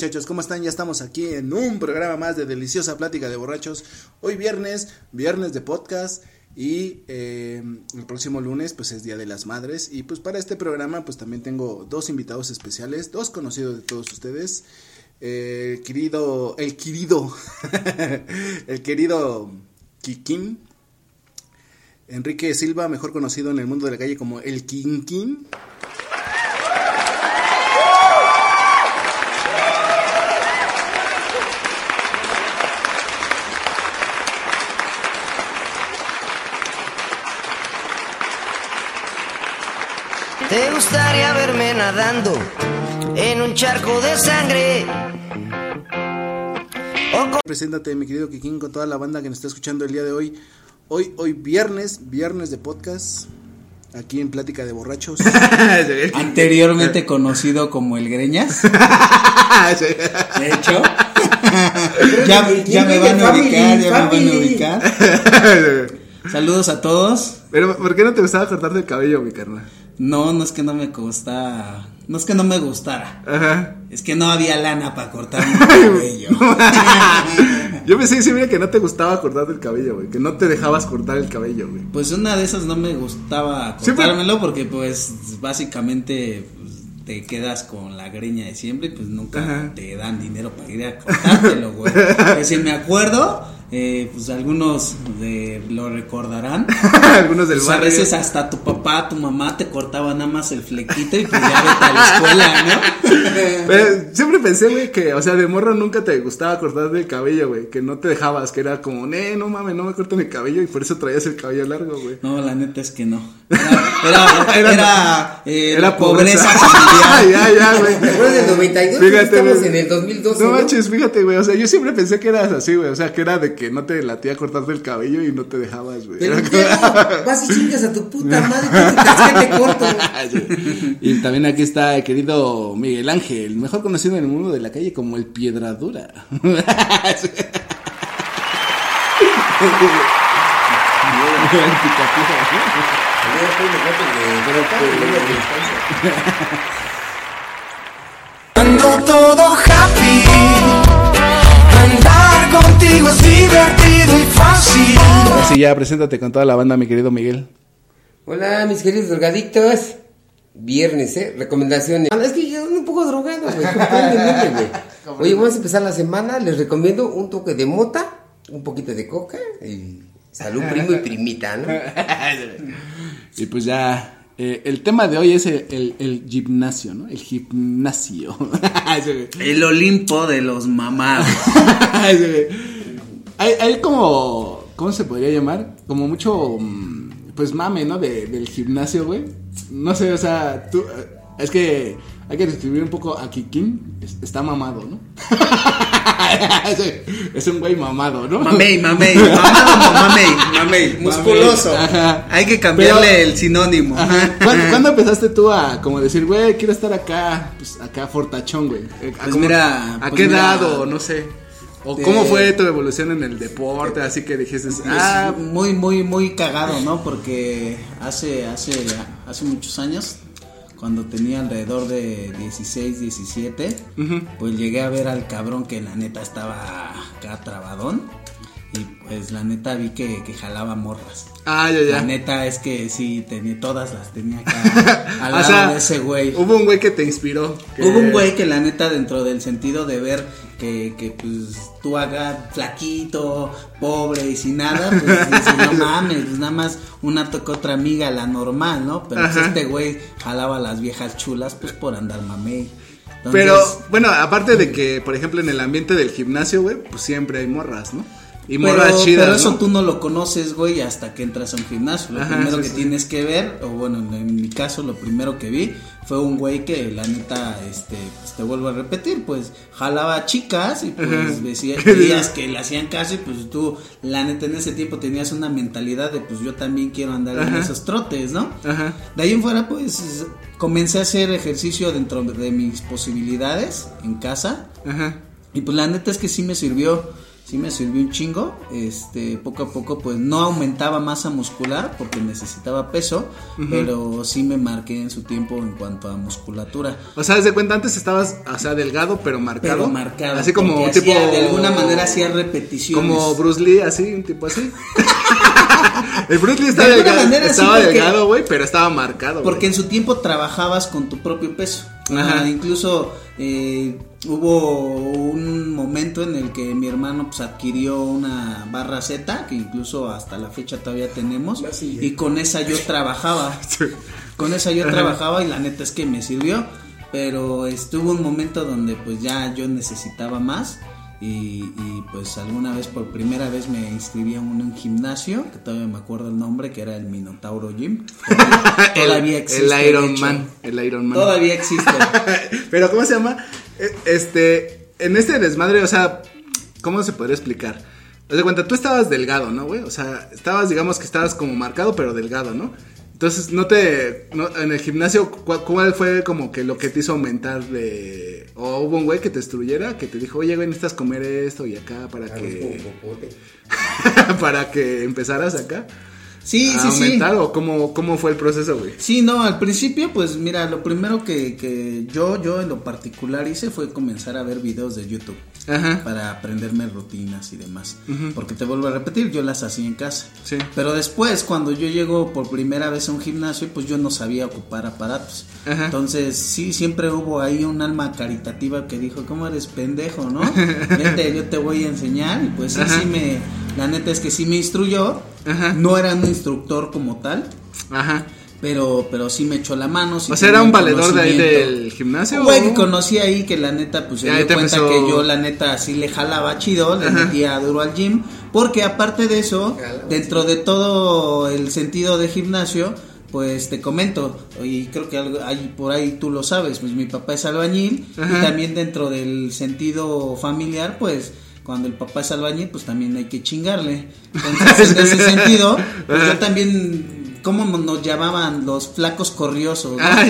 Muchachos? ¿Cómo están? Ya estamos aquí en un programa más de Deliciosa Plática de Borrachos. Hoy viernes, viernes de podcast y eh, el próximo lunes pues es Día de las Madres. Y pues para este programa pues también tengo dos invitados especiales, dos conocidos de todos ustedes. El querido, el querido, el querido Kikín. Enrique Silva, mejor conocido en el mundo de la calle como el Kinkin. ¿Te gustaría verme nadando en un charco de sangre? Con- Preséntate, mi querido Kikín, con toda la banda que nos está escuchando el día de hoy. Hoy, hoy viernes, viernes de podcast, aquí en Plática de Borrachos. Anteriormente conocido como el Greñas. De hecho. ya, ya me van a ubicar, ya me van a ubicar. Saludos a todos. Pero, ¿por qué no te gustaba cortarte el cabello, mi carnal? No, no es que no me costara. No es que no me gustara. Ajá. Es que no había lana para cortarme el cabello. Yo pensé siempre que no te gustaba cortarte el cabello, güey. Que no te dejabas cortar el cabello, güey. Pues una de esas no me gustaba cortármelo porque pues básicamente pues, te quedas con la greña de siempre y pues nunca Ajá. te dan dinero para ir a cortártelo, güey. Que si me acuerdo, eh, pues algunos de, lo recordarán. Algunos del Pues a barrio. veces hasta tu papá, tu mamá te cortaban nada más el flequito y pues ya vete a la escuela, ¿no? Pero siempre pensé, güey, que, o sea, de morro nunca te gustaba cortarte el cabello, güey. Que no te dejabas, que era como, eh, no mames, no me corten el cabello y por eso traías el cabello largo, güey. No, la neta es que no. Era, era, era, eh, Era pobreza, pobreza. familiar. ya, ya, güey. Después del 92, Fíjate, estamos en el 2012. No ¿no? manches, fíjate, güey. O sea, yo siempre pensé que eras así, güey. O sea, que era de que no te latía cortarte el cabello y no te dejabas, güey. Pero vas y chingas a tu puta madre, ¿qué te crees que te corto? Y también aquí está el querido Miguel Ángel, mejor conocido en el mundo de la calle como el Piedradura. Ando todo happy. Andar contigo es fácil. Así ya, preséntate con toda la banda, mi querido Miguel. Hola, mis queridos drogadictos. Viernes, ¿eh? Recomendaciones. Ah, Es que yo ando un poco drogado, güey. Oye, vamos a empezar la semana. Les recomiendo un toque de mota, un poquito de coca y salud primo y primita, ¿no? Y pues ya, eh, el tema de hoy es el, el- el gimnasio, ¿no? El gimnasio. El Olimpo de los mamados. Hay, hay como, ¿cómo se podría llamar? Como mucho, mm, pues mame, ¿no? De, del gimnasio, güey. No sé, o sea, tú, eh, es que hay que describir un poco a Kikín. Es- Está mamado, ¿no? es un güey mamado, ¿no? Mamey, mamey, mamado, mamey, mamey, musculoso. Ajá. Hay que cambiarle Pero- el sinónimo. Ajá. ¿Cuándo, cuándo empezaste tú a como decir, güey, quiero estar acá, pues acá fortachón, güey? Eh, ¿a Pues cómo- mira, ¿a pues qué mira, edad o no sé? ¿O de- cómo fue tu evolución en el deporte? Así que dijiste, ah, Ah, muy, muy, muy cagado, ¿no? Porque hace, hace, hace muchos años, cuando tenía alrededor de 16, 17, pues llegué a ver al cabrón que la neta estaba acá trabadón. y pues la neta vi que, que jalaba morras. Ah, ya, La ya. neta es que sí, tenía, todas las tenía acá al O lado sea, de ese güey. Hubo un güey que te inspiró. que- Hubo un güey que la neta dentro del sentido de ver que, que pues tú hagas flaquito, pobre y sin nada, pues dices, no mames, pues nada más una tocó otra amiga, la normal, ¿no? Pero pues, este güey jalaba a las viejas chulas pues por andar mamey. Entonces, Pero, bueno, aparte de que, por ejemplo, en el ambiente del gimnasio, güey, pues siempre hay morras, ¿no? Y pero, morras chidas, pero eso ¿no? tú no lo conoces, güey, hasta que entras a un gimnasio. Lo Ajá, primero sí, que sí. tienes que ver, o bueno, en, mi caso, lo primero que vi fue un güey que la neta, este, pues te vuelvo a repetir, pues jalaba chicas y pues Ajá. decía, veías que le hacían caso y pues tú, la neta, en ese tiempo tenías una mentalidad de pues yo también quiero andar en esos trotes, ¿no? Ajá. De ahí en fuera, pues comencé a hacer ejercicio dentro de mis posibilidades en casa. Ajá. Y pues la neta es que sí me sirvió, sí me sirvió un chingo. Este, poco a poco pues no aumentaba masa muscular porque necesitaba peso, pero sí me marqué en su tiempo en cuanto a musculatura. O sea, desde cuenta antes estabas, o sea, delgado, pero marcado. Pero marcado. Así como tipo. hacía- de alguna manera hacía repeticiones. Como Bruce Lee, así, un tipo así. El Bruce Lee De estaba alguna delgado, manera sí, estaba porque- delgado, güey, pero estaba marcado. Porque en su tiempo trabajabas con tu propio peso. Ajá. Incluso eh, hubo un momento en el que mi hermano pues adquirió una barra Z, que incluso hasta la fecha todavía tenemos, y con esa yo trabajaba. Con esa yo trabajaba y la neta es que me sirvió. Pero estuvo un momento donde pues ya yo necesitaba más. Y, y, pues alguna vez por primera vez me inscribí en un, un gimnasio, que todavía me acuerdo el nombre, que era el Minotauro Gym. Todavía, el, existe. el Iron. Man. El Iron Man. Todavía existe. Pero, ¿cómo se llama? Eh, Este, en este desmadre, o sea, ¿cómo se podría explicar? Haz de cuenta, tú estabas delgado, ¿no, güey? O sea, estabas, digamos que estabas como marcado, pero delgado, ¿no? Entonces, no te. no- en el gimnasio, ¿cuál, cuál fue como que lo que te hizo aumentar de. O hubo un güey que te destruyera, que te dijo, oye, güey, necesitas comer esto y acá para que. para que empezaras acá. Sí, a sí, sí. aumentar, o cómo, cómo fue el proceso, güey. Sí, no, al principio, pues mira, lo primero que, que yo, yo en lo particular hice fue comenzar a ver videos de YouTube Ajá. para aprenderme rutinas y demás. Porque te vuelvo a repetir, yo las hacía en casa. Sí. Pero después, cuando yo llego por primera vez a un gimnasio, pues yo no sabía ocupar aparatos. Ajá. Entonces, sí, siempre hubo ahí un alma caritativa que dijo, ¿cómo eres pendejo, no? Vente, yo te voy a enseñar. Y pues sí, Ajá. sí me, la neta es que sí me instruyó. Ajá. No era un instructor como tal. Ajá. Pero, pero sí me echó la mano. sí O sea, era un valedor de ahí del gimnasio. Un güey conocí ahí que la neta, pues se dio cuenta empezó- que yo la neta sí le jalaba chido, le Ajá. metía duro al gym. Porque aparte de eso, Jalaba dentro de todo el sentido de gimnasio, pues te comento, y creo que algo, ahí, por ahí tú lo sabes, pues mi papá es albañil Ajá. y también dentro del sentido familiar, pues cuando el papá es albañil, pues también hay que chingarle. Entonces, en ese sentido, pues yo también, ¿cómo nos llamaban los flacos corriosos? no? Ah.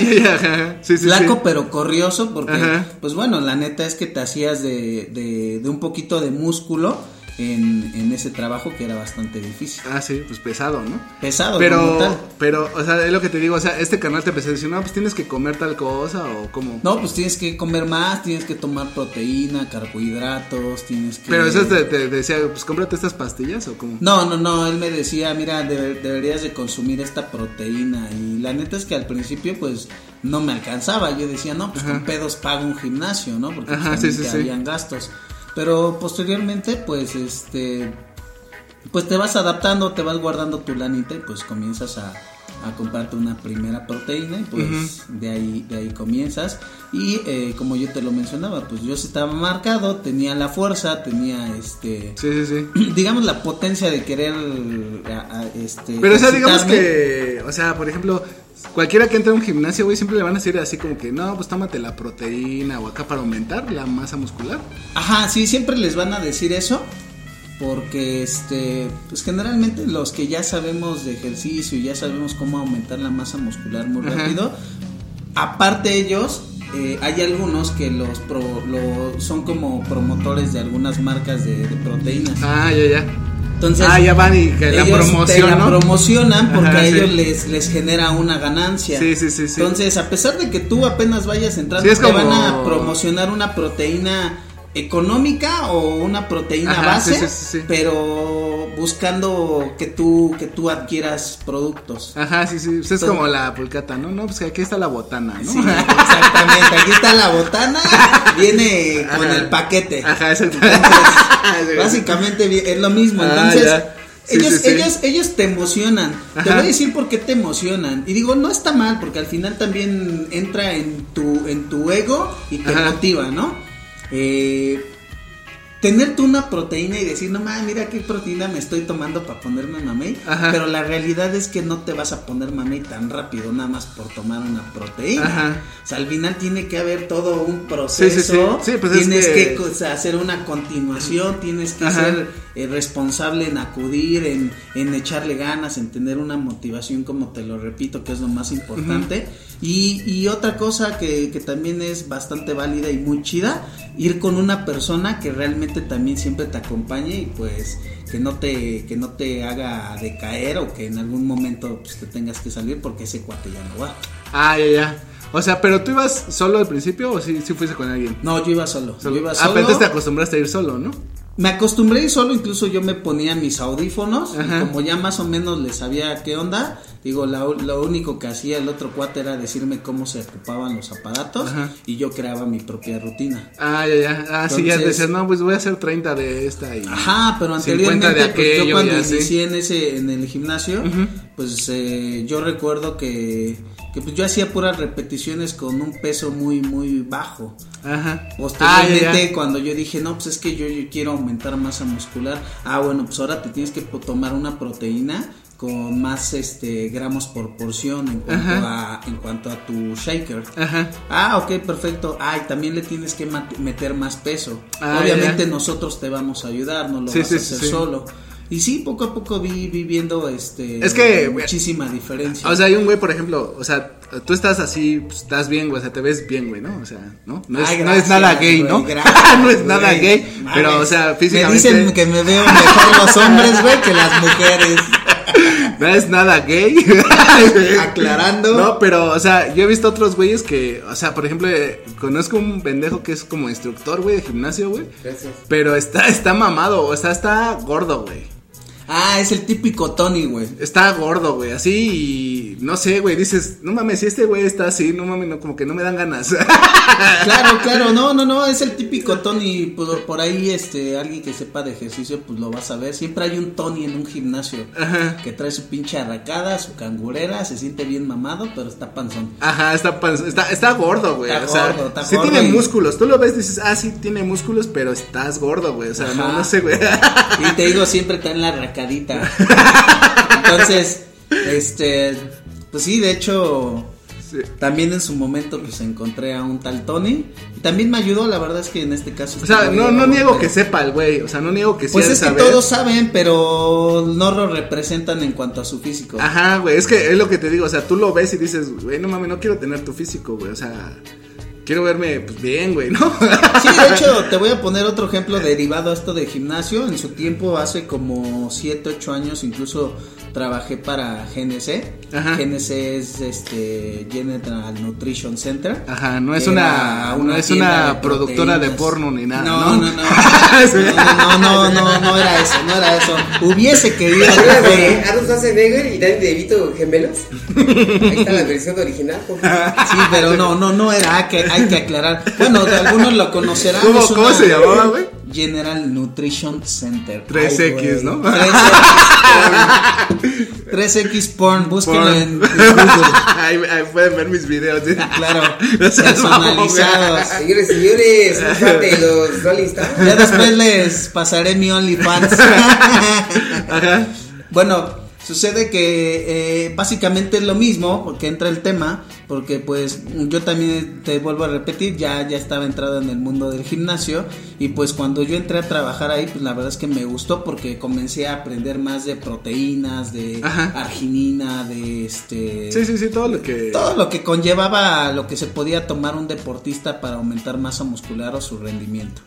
Sí, sí, Flaco sí. pero corrioso porque Ajá. pues bueno la neta es que te hacías de, de, de un poquito de músculo en, en ese trabajo que era bastante difícil Ah, sí, pues pesado, ¿no? pesado Pero, tal. pero, o sea, es lo que te digo, o sea, este canal te empezó a decir, no, pues tienes que comer tal cosa o cómo. no pues tienes que comer más tienes que tomar proteína carbohidratos tienes que Pero eso te, te decía, pues cómprate estas pastillas o cómo. No, no, no, él me decía, mira, debe- deberías de consumir esta proteína y la neta es que al principio pues no me alcanzaba, yo decía, no, pues con pedos pago un gimnasio, ¿no? Porque Ajá, pues, sí, sí, obviamente sí. habían gastos. Pero posteriormente pues este pues te vas adaptando, te vas guardando tu lanita y pues comienzas a, a comprarte una primera proteína y pues de ahí de ahí comienzas. Y eh, como yo te lo mencionaba pues yo estaba marcado tenía la fuerza tenía este Sí, sí, sí. digamos la potencia de querer a- a, este Pero, o sea, digamos que, o sea, por ejemplo, cualquiera que entre a un gimnasio, güey, siempre le van a decir así como que, no, pues tómate la proteína o acá para aumentar la masa muscular. ajá sí siempre les van a decir eso porque este pues generalmente los que ya sabemos de ejercicio y ya sabemos cómo aumentar la masa muscular muy Ajá. rápido aparte ellos eh, hay algunos que los pro- son como promotores de algunas marcas de, de proteínas Ah, ya, ya. Entonces ah, ya van y que la promoción, la promocionan porque Ajá, a sí. ellos les, les genera una ganancia. Sí, sí, sí, sí. Entonces, a pesar de que tú apenas vayas entrando, Sí, te como- van a promocionar una proteína económica o una proteína Ajá, base, sí, sí, sí, sí. pero buscando que tú que tú adquieras productos. Ajá, sí, sí. Pues es como la pulcata, ¿no? No, pues aquí está la botana, ¿no? Sí, exactamente. Aquí está la botana, viene con el paquete. Ajá, exactamente. Entonces, básicamente es lo mismo. Ah, Entonces. Sí, ellos, ellos, ellos te emocionan. Te voy a decir por qué te emocionan. Y digo, no está mal, porque al final también entra en tu, en tu ego y te motiva, ¿no? Eh, tener tú una proteína y decir, no mames, mira qué proteína me estoy tomando para ponerme mamey. Ajá. Pero la realidad es que no te vas a poner mamey tan rápido, nada más por tomar una proteína. Ajá. O sea, al final tiene que haber todo un proceso. Sí, sí, pues es tienes que- hacer una continuación, tienes que Ajá. ser eh, responsable en acudir, en, en echarle ganas, en tener una motivación, como te lo repito, que es lo más importante. y, y otra cosa que, que también es bastante válida y muy chida, ir con una persona que realmente también siempre te acompañe y pues que no te, que no te haga decaer o que en algún momento pues, te tengas que salir porque ese cuate ya no va. Ah, ya, ya. O sea, pero tú ibas solo al principio o sí, sí fuiste con alguien? No, yo iba solo. Solo. Yo iba Ah, solo. entonces te acostumbraste a ir solo, ¿no? Me acostumbré ir solo, incluso yo me ponía mis audífonos, y como ya más o menos le sabía qué onda, digo, la- lo único que hacía el otro cuate era decirme cómo se ocupaban los aparatos Ajá. y yo creaba mi propia rutina. Ah, ya, ya. Ah, sí, ya Entonces- decías, no, pues voy a hacer 30 de esta y... Ajá, pero 50 anteriormente, de pues, aquello yo cuando y inicié en ese, en el gimnasio, pues eh, yo recuerdo que, que pues, yo hacía puras repeticiones con un peso muy, muy bajo. Ajá. Posteriormente, Ah, ya, ya. cuando yo dije, no, pues es que yo, yo quiero aumentar masa muscular. Ah, bueno, pues ahora te tienes que tomar una proteína con más este gramos por porción en cuanto Ajá. a en cuanto a tu shaker. Ajá. Ah, ok, perfecto. Ah, y también le tienes que meter más peso. Ah, Obviamente ya. nosotros te vamos a ayudar, no lo Sí, vas sí, a hacer sí. solo. Y sí, poco a poco vi, vi viendo este Es que, muchísima diferencia. O sea, hay un güey, por ejemplo, o sea, tú estás así, pues, estás bien, güey, o sea, te ves bien, güey, ¿no? O sea, ¿no? No es, Ay, no es nada gay, ¿no? gracias, no es nada gay, Mames. pero, o sea, Me físicamente... dicen que me veo mejor los hombres, güey, que las mujeres. No es nada gay. Aclarando. No, pero, o sea, yo he visto otros güeyes que, o sea, por ejemplo, eh, conozco un pendejo que es como instructor, güey, de gimnasio, güey. Pero está, está mamado, o sea, está gordo, güey. Ah, es el típico Tony, güey. Está gordo, güey, así y no sé, güey, dices, no mames, si este güey está así, no mames, no, como que no me dan ganas. Claro, claro, no, no, no, es el típico Tony. Por, por ahí, este, alguien que sepa de ejercicio, pues lo vas a ver. Siempre hay un Tony en un gimnasio Ajá. que trae su pinche arracada, su cangurera, se siente bien mamado, pero está panzón. Ajá, está, panz- está, está gordo, güey. Está o sea, gordo, está sí gordo tiene y- músculos. Tú lo ves dices, ah, sí tiene músculos, pero estás gordo, güey. O sea, no, Ajá. no sé, güey. Y te digo, siempre está en la Entonces, este, pues sí, de hecho, Sí. también en su momento, pues encontré a un tal Tony. Y también me ayudó, la verdad es que en este caso. O sea, no, no niego que sepa el güey. O sea, no niego que sí Pues es que saber. todos saben, pero no lo representan en cuanto a su físico. Ajá, güey. Es que es lo que te digo. O sea, tú lo ves y dices, güey, no mames, no quiero tener tu físico, güey. O sea, quiero verme pues, bien, güey, ¿no? Sí, de hecho, te voy a poner otro ejemplo derivado a esto de gimnasio. En su tiempo, hace como 7, 8 años, incluso trabajé para GNC. Ajá. GNC es este General Nutrition Center. Ajá, no es una, era no es una de productora de porno ni nada, No, ¿no? no, no. No, no, no, no, no era eso, no era eso. Hubiese querido que ¿Recuerdas de fuera. Arnold Schwarzenegger y Danny DeVito gemelos? Ahí está la versión original. por favor. Sí, pero no, no, no era, que, hay que aclarar. Bueno, de algunos lo conocerán. ¿Cómo- cómo se llamaba, güey? General Nutrition Center. 3X, Ay. ¿no? 3X Porn. 3X Porn, búsquenlo Porn. en, Google. ahí, ahí pueden ver mis videos. ¿sí? Claro, No mamón, güey. personalizados. Señores, señores, los Rolling. Ya después les pasaré mi OnlyFans. Ajá. Bueno, sucede que eh, básicamente es lo mismo, porque entra el tema, porque pues yo también te vuelvo a repetir, ya, ya estaba entrado en el mundo del gimnasio y pues cuando yo entré a trabajar ahí, pues la verdad es que me gustó porque comencé a aprender más de proteínas, de Ajá. arginina, de este... Sí, sí, sí, todo lo que. Todo lo que conllevaba lo que se podía tomar un deportista para aumentar masa muscular o su rendimiento.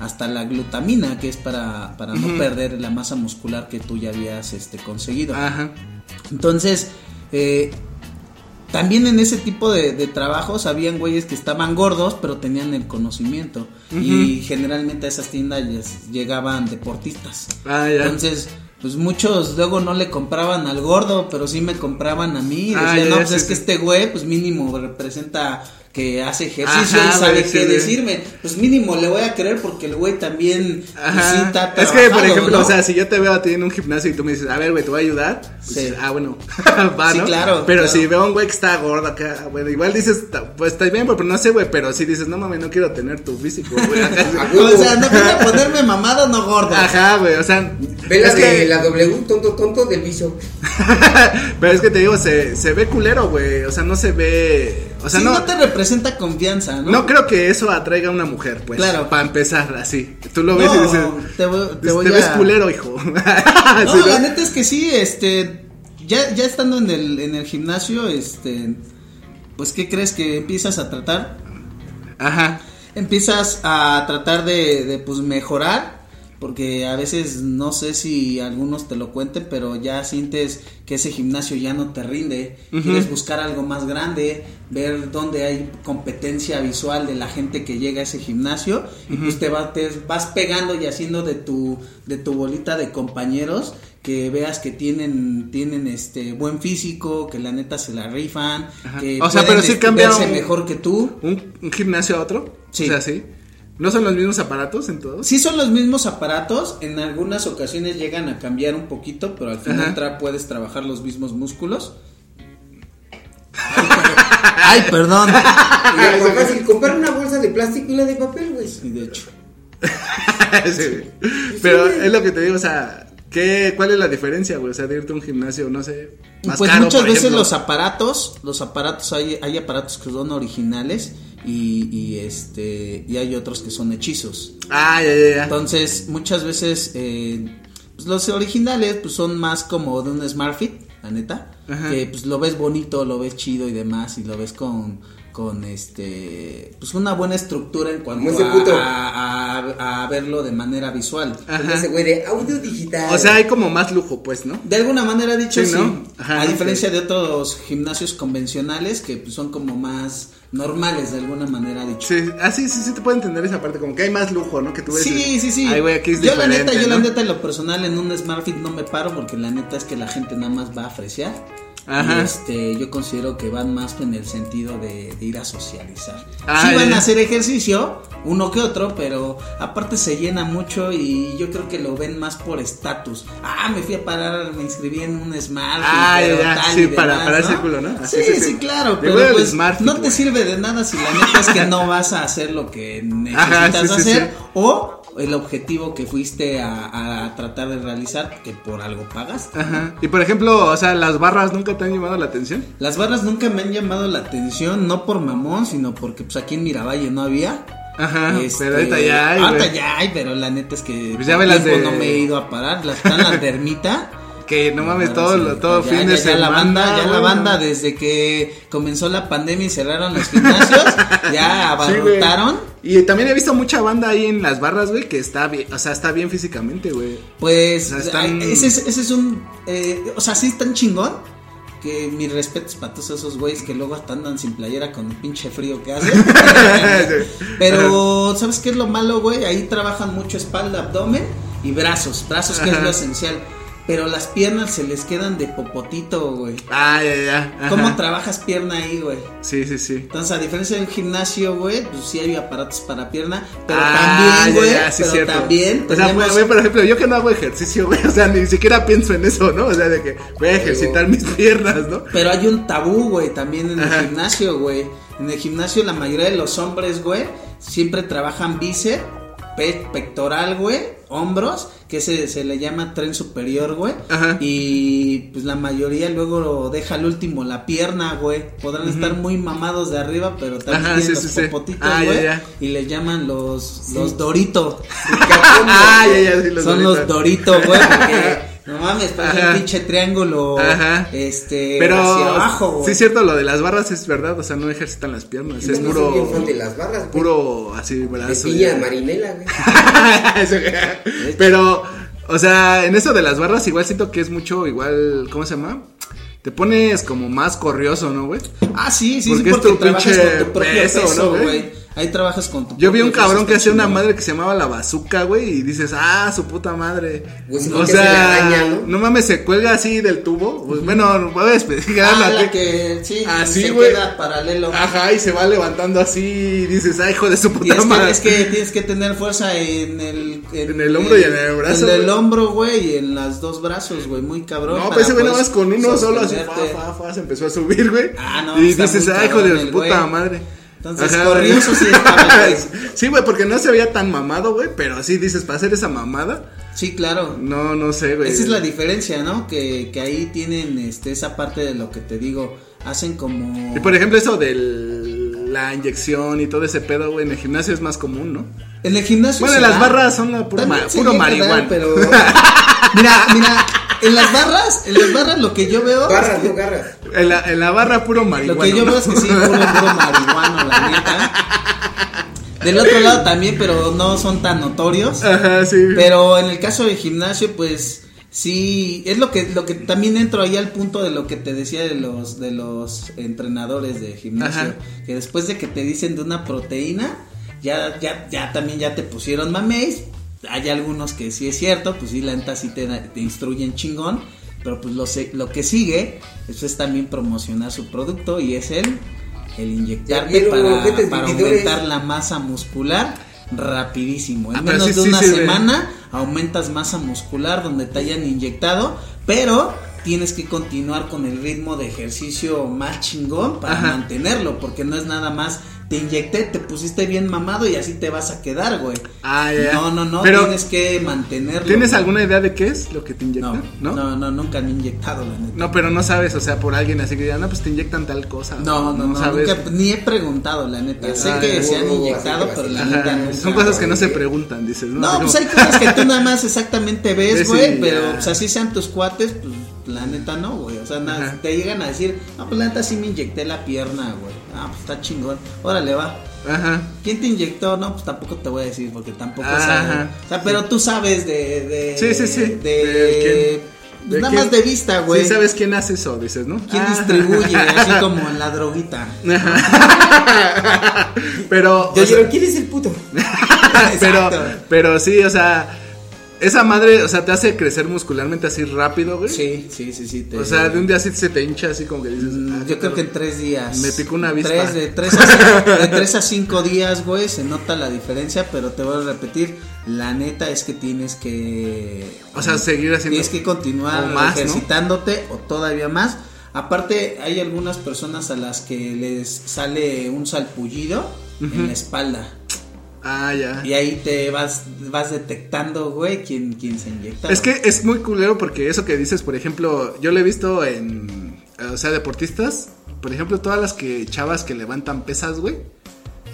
Hasta la glutamina, que es para, para no perder la masa muscular que tú ya habías este, conseguido. Ajá. Entonces, eh, también en ese tipo de, de trabajos habían güeyes que estaban gordos, pero tenían el conocimiento. Y generalmente a esas tiendas llegaban deportistas. Ah, ya. Entonces, pues muchos luego no le compraban al gordo, pero sí me compraban a mí. Ah, decían, ya, no, pues sí, es sí. que este güey, pues mínimo representa que hace ejercicio Ajá, y sabe güey, qué decirme. Pues mínimo le voy a creer porque el güey también Ajá. es que, por ejemplo, ¿no? o sea, si yo te veo a ti en un gimnasio y tú me dices, a ver, güey, te voy a ayudar. Pues, Sí. Ah, bueno, va, Sí, ¿no? claro, Pero claro. si veo a un güey que está gordo acá, bueno, igual dices, "Ta- pues está bien, pero no sé, güey, pero si dices, no mames, no quiero tener tu físico, güey. acá". O sea, no quiero ponerme mamado, no gordo. Ajá, güey, o sea, Ve la es de que, la W, tonto, tonto del vicio. pero es que te digo, se, se ve culero, güey, o sea, no se ve, o sea, sí, no, no, te representa confianza, ¿no? no creo que eso atraiga a una mujer, pues, Claro. para empezar, así, tú lo ves No, y dices, te voy- te te, voy ves a- culero, hijo. No, Sí, ¿no? la neta es que sí, este, ya, ya estando en el, en el gimnasio, este, pues, ¿qué crees que empiezas a tratar? Ajá. Empiezas a tratar de, de, pues, mejorar, porque a veces no sé si algunos te lo cuenten, pero ya sientes que ese gimnasio ya no te rinde, quieres buscar algo más grande, ver dónde hay competencia visual de la gente que llega a ese gimnasio, y pues te, va- te vas pegando y haciendo de tu, de tu bolita de compañeros que veas que tienen tienen este buen físico, que la neta se la rifan, Ajá. que O sea, pero sí este, cambia verse un- mejor que tú. ¿Un, un gimnasio a otro? Sí. O sea, sí. ¿No son los mismos aparatos en todos? Sí son los mismos aparatos, en algunas ocasiones llegan a cambiar un poquito, pero al final tra- puedes trabajar los mismos músculos. Ay, perdón. Mira, más fácil, comprar una bolsa de plástico y una de papel, güey. Sí, de hecho. Sí. Pero es lo que te digo, o sea, ¿qué, ¿cuál es la diferencia, güey? O sea, de irte a un gimnasio, no sé, más pues caro, muchas por veces ejemplo. los aparatos, los aparatos hay, hay aparatos que son originales y, y, este y hay otros que son hechizos. Ah, ya, ya, ya. Entonces, muchas veces eh, pues, los originales pues son más como de un Smart Fit, la neta, Ajá. que pues lo ves bonito, lo ves chido y demás y lo ves con con este pues una buena estructura en cuanto a, a, a- a verlo de manera visual. Con ese güey de audio digital. O sea, hay como más lujo, pues, ¿no? De alguna manera dicho Sí, sí, ¿no? Ajá, a diferencia de otros gimnasios convencionales que pues, son como más normales de alguna manera dicho. Sí, ah, sí, sí, sí, te puedo entender esa parte, como que hay más lujo, ¿no? Que tú ves. Sí, sí, sí. Ay, güey, aquí es yo la neta, yo la ¿no? neta en lo personal en un Smartfit no me paro porque la neta es que la gente nada más va a apreciar. Ajá. Y este, yo considero que van más en el sentido de, de ir a socializar. Ah, sí van ya. a hacer ejercicio, uno que otro, pero aparte se llena mucho y yo creo que lo ven más por estatus. Ah, me fui a parar, me inscribí en un Smartfit. Ah, ya, ya, sí, para- demás, para el ¿no? círculo, ¿no? Así, Sí, sí, sí, claro, pero el pues Smartfit, no te güey. Sirve de nada si la neta es que no vas a hacer lo que necesitas Ajá, sí, sí, hacer sí. o el objetivo que fuiste a, a tratar de realizar que por algo pagas. Ajá. Y por ejemplo, o sea, las barras nunca te han llamado la atención. Las barras nunca me han llamado la atención, no por mamón, sino porque pues aquí en Miravalle no había. Ajá, Este, pero ahorita ya hay, Ahorita ya hay, pero la neta es que Pues ya las de- no me he ido a parar. Las están las de ermita. Que no mames, Ahora todo, sí, todo ya- fin ya- de ya semana. la banda, ya la banda desde que comenzó la pandemia y cerraron los gimnasios, ya Sí, abarrotaron. y también he visto mucha banda ahí en las barras, güey, que está bien, o sea, está bien físicamente, güey. Pues O sea, están- ese, es, ese es un, eh, o sea, sí están chingón. Que mis respetos para todos esos güeyes que luego hasta andan sin playera con el pinche frío que hacen. Pero, ¿sabes qué es lo malo, güey? Ahí trabajan mucho espalda, abdomen y brazos. Brazos que es lo esencial. Pero las piernas se les quedan de popotito, güey. Ah, ya, ya. ajá. ¿Cómo trabajas pierna ahí, güey? Sí, sí, sí. Entonces, a diferencia del gimnasio, güey, pues sí hay aparatos para pierna, pero Ah, también, güey, sí, pero cierto. también O sea, tenemos- güey, por ejemplo, yo que no hago ejercicio, güey, o sea, ni siquiera pienso en eso, ¿no? O sea, de que voy a ejercitar mis piernas, ¿no? Pero hay un tabú, güey, también en Ajá. el gimnasio, güey. En el gimnasio la mayoría de los hombres, güey, siempre trabajan bíceps, pe- pectoral, güey, hombros, que se, se le llama tren superior, güey. Ajá. Y pues la mayoría luego lo deja al último la pierna, güey. Podrán estar muy mamados de arriba, pero también Ajá, tienen sí, los sí, sí. popotitos, Ah, ya, güey. ya. Y le llaman los, los Dorito. ah, ya, ya, sí, los Son Doritos. los Dorito, güey, porque no mames, parece Ajá. un pinche triángulo Ajá. este Pero hacia abajo, güey. sí es cierto, lo de las barras es verdad, o sea, no ejercitan las piernas, es no puro de las barras, güey. puro así De brazo. piña de marinela, güey. Pero, o sea, en eso de las barras igual siento que es mucho igual, ¿cómo se llama? te pones como más corrioso, ¿no, güey? Ah, sí, sí, Porque sí, es porque tu trabajas pinche con tu propio peso, peso, ¿no, güey? Ahí trabajas con tu Yo vi un cabrón que hacía una madre que se llamaba la bazooka, güey, y dices, ah, su puta madre. Pues sí, o se sea, araña, ¿no? ¿no? mames, se cuelga así del tubo. Pues, Bueno, voy a especificarlo Ah, la aquí. que sí, Así, se güey. queda paralelo. Ajá, y se va levantando así y dices, ay, hijo de su puta es que, madre. es que tienes que tener fuerza en el... En el hombro y en el brazo, En el hombro, güey, y en los dos brazos, güey, muy cabrón. No, pues ese güey nada pues, más con uno solo así, fa, sostenerte. fa, fa, se empezó a subir, güey. Ah, no, y dices, ay, hijo de su puta madre. Entonces, Ajá, sí estaba, sí, güey, porque no se veía tan mamado, güey, pero sí dices, para hacer esa mamada, Sí, claro. no, no sé, güey. Esa es la diferencia, ¿no? Que, que ahí tienen este, esa parte de lo que te digo. Hacen como... Y por ejemplo, eso de la inyección y todo ese pedo, güey, en el gimnasio es más común, ¿no? En el gimnasio. Bueno, las da. barras son la pura ma- puro marihuana. Pero. mira, mira. En las barras, en las barras lo que yo veo. Que- no garras. En la, en la barra puro Lo marihuana. que yo ¿no? veo es que sí, puro, puro marihuano, la neta. Del otro lado también, pero no son tan notorios. Ajá, sí. Pero en el caso del gimnasio, pues sí, es lo que lo que también entro ahí al punto de lo que te decía de los de los entrenadores de gimnasio, Ajá. que después de que te dicen de una proteína, ya ya ya también ya te pusieron mameis. Hay algunos que sí es cierto, pues sí la neta sí te, te instruyen chingón, pero pues lo lo que sigue eso es también promocionar su producto y es el el inyectarte para, aumentar la masa muscular rapidísimo. En Ah, menos sí, de sí una semana aumentas masa muscular donde te hayan inyectado, pero tienes que continuar con el ritmo de ejercicio más chingón para Ajá. mantenerlo, porque no es nada más te inyecté, te pusiste bien mamado y así te vas a quedar, güey. Ah, ya. No, no, no, Pero, tienes que mantenerlo. ¿Tienes güey. alguna idea de qué es lo que te inyectan? no, ¿No? no, nunca me he inyectado, la neta. No, pero no sabes, o sea, por alguien así que digan, no, pues te inyectan tal cosa. No, no, no, sabes. nunca, ni he preguntado, la neta. Sé Ah, que se han inyectado, pero la neta Ajá, nunca. son cosas que no se preguntan, dices, ¿no? No, pues hay cosas que tú nada más exactamente ves, güey, y pero pues así sean tus cuates, pues la neta no, güey. O sea, nada, Ajá. te llegan a decir, no, pues la neta sí me inyecté la pierna, güey. Ah, pues está chingón. Órale, va. Ajá. ¿Quién te inyectó? No, pues tampoco te voy a decir porque tampoco Ajá. sabes. O sea, pero tú sabes de. de Sí, sí, sí. De. ¿De pues ¿De nada quién? más de vista, güey. Sí, sabes quién hace eso, dices, ¿no? ¿Quién Ah. distribuye? Así como en la droguita. pero, Ya o sea, oyeron, ¿quién es el puto? pero, pero sí, o sea, esa madre, o sea, te hace crecer muscularmente así rápido, güey. Sí, sí, sí, sí. te- O sea, de un día así se te hincha así como que dices. Mm, ah, Yo creo que en tres días. Me picó una avispa. Tres, de, tres a, de tres a cinco días, güey, se nota la diferencia, pero te voy a repetir, la neta es que tienes que... O sea, seguir haciendo. Tienes que continuar ejercitándote o todavía más. Aparte, hay algunas personas a las que les sale un salpullido en la espalda. Ah, ya. Y ahí te vas, vas detectando, güey, quién, quién se inyecta. Es que es muy culero porque eso que dices, por ejemplo, yo lo he visto en, eh, o sea, deportistas, por ejemplo, todas las que chavas que levantan pesas, güey.